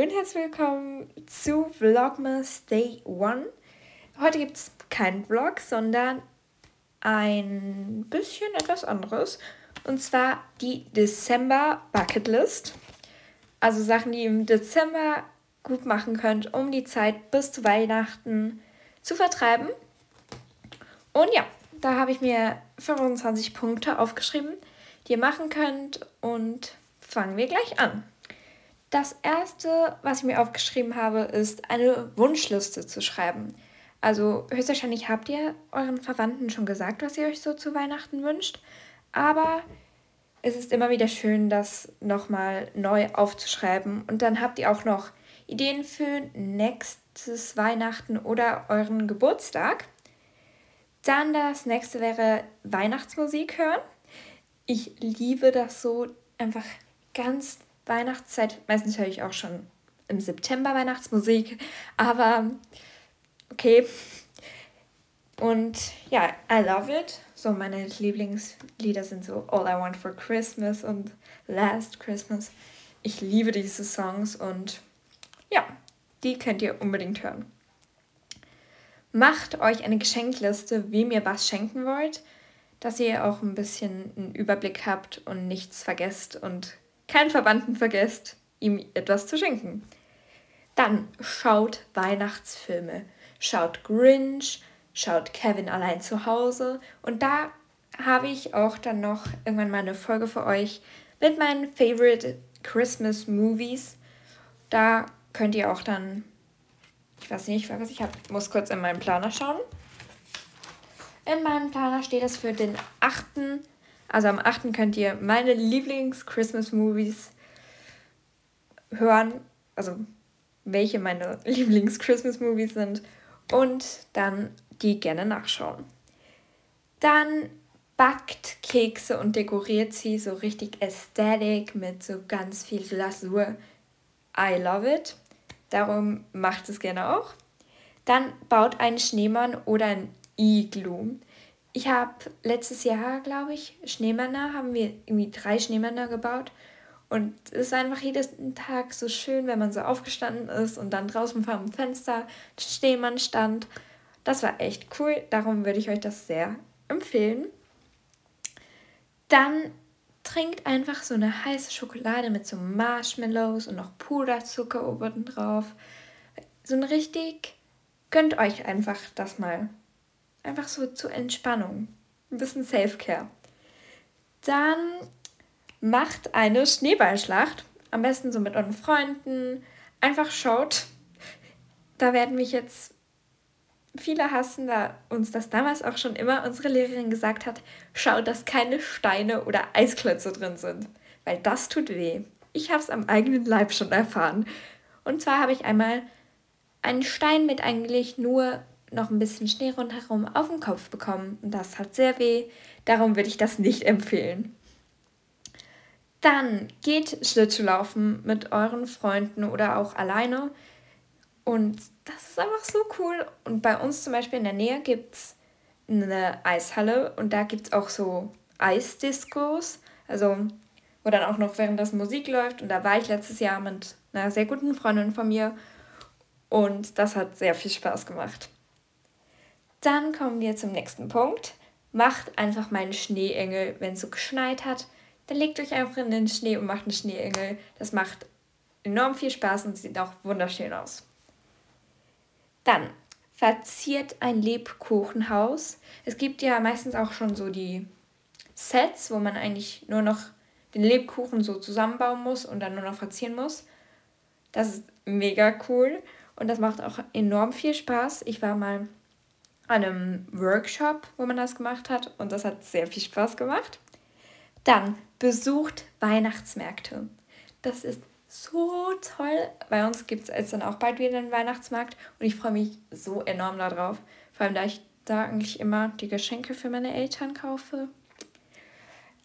Hallo und herzlich willkommen zu Vlogmas Day 1. Heute gibt es keinen Vlog, sondern ein bisschen etwas anderes. Und zwar die Dezember Bucket List. Also Sachen, die ihr im Dezember gut machen könnt, um die Zeit bis zu Weihnachten zu vertreiben. Und ja, da habe ich mir 25 Punkte aufgeschrieben, die ihr machen könnt. Und fangen wir gleich an. Das erste, was ich mir aufgeschrieben habe, ist eine Wunschliste zu schreiben. Also höchstwahrscheinlich habt ihr euren Verwandten schon gesagt, was ihr euch so zu Weihnachten wünscht. Aber es ist immer wieder schön, das nochmal neu aufzuschreiben. Und dann habt ihr auch noch Ideen für nächstes Weihnachten oder euren Geburtstag. Dann das nächste wäre Weihnachtsmusik hören. Ich liebe das so einfach ganz Weihnachtszeit. Meistens höre ich auch schon im September Weihnachtsmusik, aber okay. Und ja, I love it. So meine Lieblingslieder sind so All I Want for Christmas und Last Christmas. Ich liebe diese Songs und ja, die könnt ihr unbedingt hören. Macht euch eine Geschenkliste, wem ihr was schenken wollt, dass ihr auch ein bisschen einen Überblick habt und nichts vergesst und keinen Verwandten vergesst, ihm etwas zu schenken. Dann schaut Weihnachtsfilme. Schaut Grinch, schaut Kevin allein zu Hause. Und da habe ich auch dann noch irgendwann mal eine Folge für euch mit meinen Favorite Christmas Movies. Da könnt ihr auch dann, ich weiß nicht, was ich habe, muss kurz in meinen Planer schauen. In meinem Planer steht es für den 8. Also am 8. könnt ihr meine Lieblings-Christmas-Movies hören. Also welche meine Lieblings-Christmas-Movies sind. Und dann die gerne nachschauen. Dann backt Kekse und dekoriert sie so richtig ästhetisch mit so ganz viel Glasur. I love it. Darum macht es gerne auch. Dann baut einen Schneemann oder ein Igloo. Ich habe letztes Jahr, glaube ich, Schneemänner, haben wir irgendwie drei Schneemänner gebaut. Und es ist einfach jeden Tag so schön, wenn man so aufgestanden ist und dann draußen vor dem Fenster Schneemann stand. Das war echt cool, darum würde ich euch das sehr empfehlen. Dann trinkt einfach so eine heiße Schokolade mit so Marshmallows und noch Puderzucker oben drauf. So ein richtig, gönnt euch einfach das mal. Einfach so zur Entspannung. Ein bisschen Self-Care. Dann macht eine Schneeballschlacht. Am besten so mit euren Freunden. Einfach schaut. Da werden mich jetzt viele hassen, da uns das damals auch schon immer unsere Lehrerin gesagt hat, schaut, dass keine Steine oder Eisklötze drin sind, weil das tut weh. Ich habe es am eigenen Leib schon erfahren. Und zwar habe ich einmal einen Stein mit eigentlich nur noch ein bisschen Schnee rundherum auf den Kopf bekommen. Und das hat sehr weh. Darum würde ich das nicht empfehlen. Dann geht Schlittschuhlaufen mit euren Freunden oder auch alleine. Und das ist einfach so cool. Und bei uns zum Beispiel in der Nähe gibt es eine Eishalle und da gibt es auch so Eisdiskos. Also, wo dann auch noch während das Musik läuft. Und da war ich letztes Jahr mit einer sehr guten Freundin von mir. Und das hat sehr viel Spaß gemacht. Dann kommen wir zum nächsten Punkt. Macht einfach mal einen Schneeengel, wenn es so geschneit hat. Dann legt euch einfach in den Schnee und macht einen Schneeengel. Das macht enorm viel Spaß und sieht auch wunderschön aus. Dann verziert ein Lebkuchenhaus. Es gibt ja meistens auch schon so die Sets, wo man eigentlich nur noch den Lebkuchen so zusammenbauen muss und dann nur noch verzieren muss. Das ist mega cool und das macht auch enorm viel Spaß. Ich war mal einem Workshop, wo man das gemacht hat und das hat sehr viel Spaß gemacht. Dann besucht Weihnachtsmärkte. Das ist so toll. Bei uns gibt es jetzt dann auch bald wieder einen Weihnachtsmarkt und ich freue mich so enorm darauf. Vor allem, da ich da eigentlich immer die Geschenke für meine Eltern kaufe.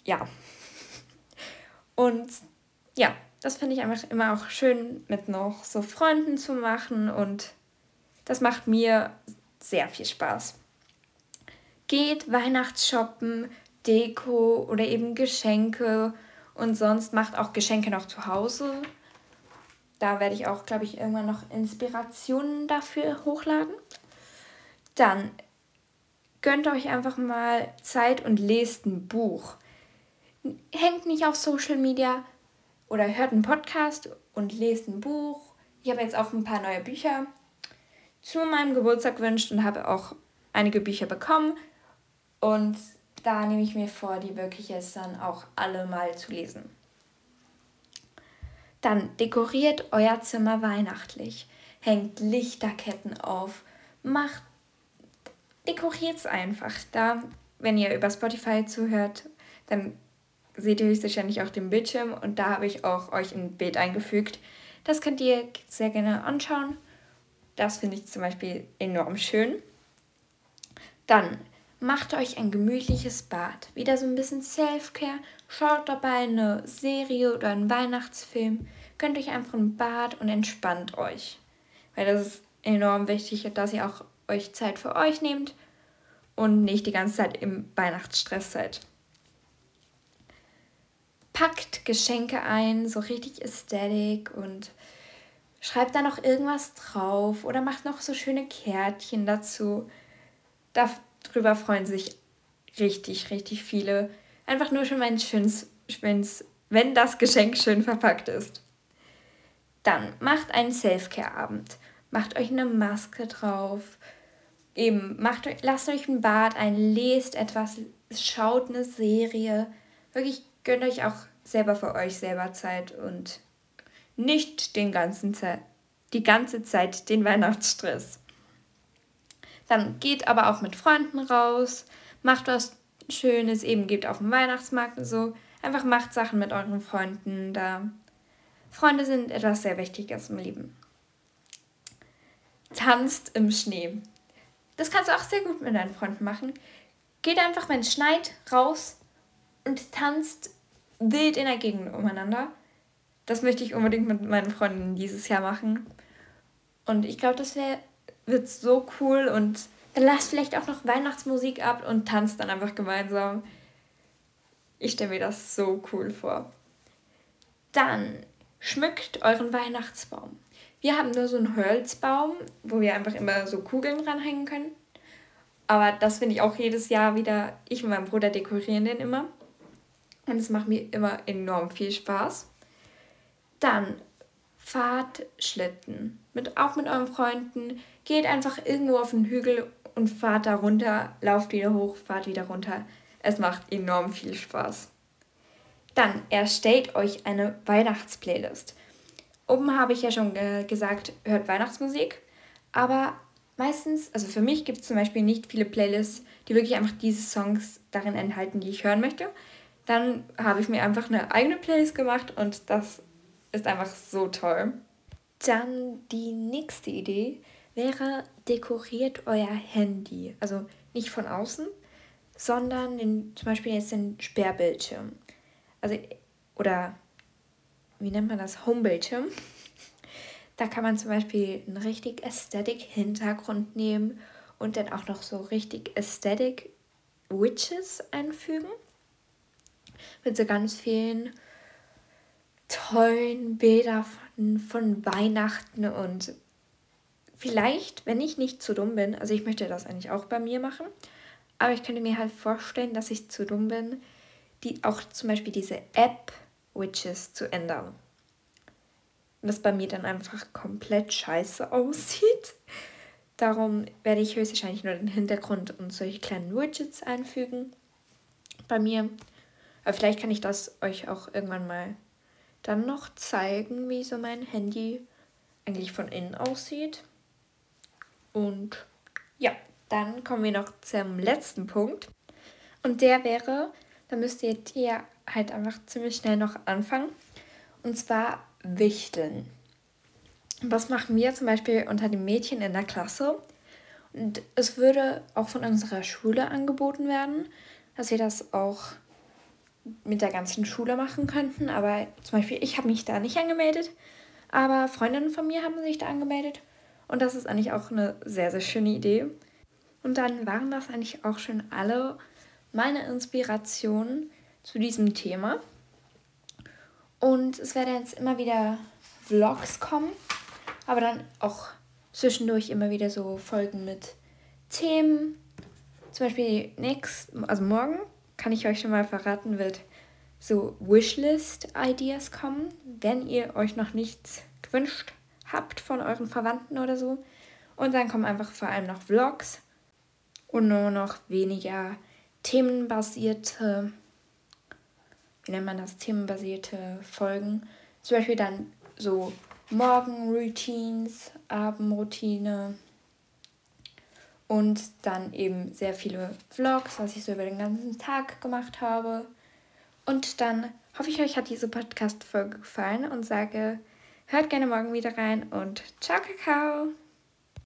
Ja. Und ja, das finde ich einfach immer auch schön mit noch so Freunden zu machen und das macht mir sehr viel Spaß. Geht Weihnachtsshoppen, Deko oder eben Geschenke und sonst macht auch Geschenke noch zu Hause. Da werde ich auch, glaube ich, irgendwann noch Inspirationen dafür hochladen. Dann gönnt euch einfach mal Zeit und lest ein Buch. Hängt nicht auf Social Media oder hört einen Podcast und lest ein Buch. Ich habe jetzt auch ein paar neue Bücher zu meinem Geburtstag gewünscht und habe auch einige Bücher bekommen. Und da nehme ich mir vor, die wirklich jetzt dann auch alle mal zu lesen. Dann dekoriert euer Zimmer weihnachtlich, hängt Lichterketten auf, macht, dekoriert es einfach. Da, wenn ihr über Spotify zuhört, dann seht ihr höchstwahrscheinlich auch den Bildschirm und da habe ich auch euch ein Bild eingefügt. Das könnt ihr sehr gerne anschauen. Das finde ich zum Beispiel enorm schön. Dann macht euch ein gemütliches Bad. Wieder so ein bisschen Self-Care. Schaut dabei eine Serie oder einen Weihnachtsfilm. Gönnt euch einfach ein Bad und entspannt euch. Weil das ist enorm wichtig, dass ihr auch euch Zeit für euch nehmt und nicht die ganze Zeit im Weihnachtsstress seid. Packt Geschenke ein, so richtig Ästhetik und schreibt da noch irgendwas drauf oder macht noch so schöne Kärtchen dazu. Darüber freuen sich richtig, richtig viele. Einfach nur schon, wenn, schönes, wenn das Geschenk schön verpackt ist. Dann macht einen Self-Care-Abend. Macht euch eine Maske drauf. Eben, macht, lasst euch ein Bad ein, lest etwas, schaut eine Serie. Wirklich gönnt euch auch selber für euch selber Zeit und nicht den ganzen Zeit, die ganze Zeit den Weihnachtsstress. Dann geht aber auch mit Freunden raus, macht was Schönes, eben geht auf den Weihnachtsmarkt und so. Einfach macht Sachen mit euren Freunden da. Freunde sind etwas sehr Wichtiges im Leben. Tanzt im Schnee. Das kannst du auch sehr gut mit deinen Freunden machen. Geht einfach, wenn es schneit, raus und tanzt wild in der Gegend umeinander. Das möchte ich unbedingt mit meinen Freunden dieses Jahr machen. Und ich glaube, das wär, wird so cool. Und dann lasst vielleicht auch noch Weihnachtsmusik ab und tanzt dann einfach gemeinsam. Ich stelle mir das so cool vor. Dann schmückt euren Weihnachtsbaum. Wir haben nur so einen Holzbaum, wo wir einfach immer so Kugeln dranhängen können. Aber das finde ich auch jedes Jahr wieder. Ich und mein Bruder dekorieren den immer. Und es macht mir immer enorm viel Spaß. Dann fahrt Schlitten. Mit, auch mit euren Freunden. Geht einfach irgendwo auf den Hügel und fahrt da runter, lauft wieder hoch, fahrt wieder runter. Es macht enorm viel Spaß. Dann erstellt euch eine Weihnachtsplaylist. Oben habe ich ja schon äh, gesagt, hört Weihnachtsmusik. Aber meistens, also für mich gibt es zum Beispiel nicht viele Playlists, die wirklich einfach diese Songs darin enthalten, die ich hören möchte. Dann habe ich mir einfach eine eigene Playlist gemacht und das ist einfach so toll. Dann die nächste Idee wäre, dekoriert euer Handy. Also nicht von außen, sondern den, zum Beispiel jetzt den Sperrbildschirm. Also, oder wie nennt man das? Homebildschirm. Da kann man zum Beispiel einen richtig Aesthetic-Hintergrund nehmen und dann auch noch so richtig Aesthetic Witches einfügen. Mit so ganz vielen tollen Bilder von, von Weihnachten und vielleicht, wenn ich nicht zu dumm bin, also ich möchte das eigentlich auch bei mir machen, aber ich könnte mir halt vorstellen, dass ich zu dumm bin, die auch zum Beispiel diese App Witches zu ändern. Und das bei mir dann einfach komplett scheiße aussieht. Darum werde ich höchstwahrscheinlich nur den Hintergrund und solche kleinen Widgets einfügen bei mir. Aber vielleicht kann ich das euch auch irgendwann mal dann noch zeigen, wie so mein Handy eigentlich von innen aussieht. Und ja, dann kommen wir noch zum letzten Punkt. Und der wäre, da müsst ihr halt einfach ziemlich schnell noch anfangen. Und zwar Wichteln. Was machen wir zum Beispiel unter den Mädchen in der Klasse? Und es würde auch von unserer Schule angeboten werden, dass wir das auch mit der ganzen Schule machen könnten. Aber zum Beispiel, ich habe mich da nicht angemeldet, aber Freundinnen von mir haben sich da angemeldet. Und das ist eigentlich auch eine sehr, sehr schöne Idee. Und dann waren das eigentlich auch schon alle meine Inspirationen zu diesem Thema. Und es werden jetzt immer wieder Vlogs kommen, aber dann auch zwischendurch immer wieder so Folgen mit Themen. Zum Beispiel next, also morgen kann ich euch schon mal verraten, wird so Wishlist-Ideas kommen, wenn ihr euch noch nichts gewünscht habt von euren Verwandten oder so. Und dann kommen einfach vor allem noch Vlogs und nur noch weniger themenbasierte, wie nennt man das, themenbasierte Folgen. Zum Beispiel dann so Morgenroutines, Abendroutine und dann eben sehr viele Vlogs, was ich so über den ganzen Tag gemacht habe. Und dann hoffe ich, euch hat diese Podcast-Folge gefallen und sage, hört gerne morgen wieder rein und ciao, Kakao!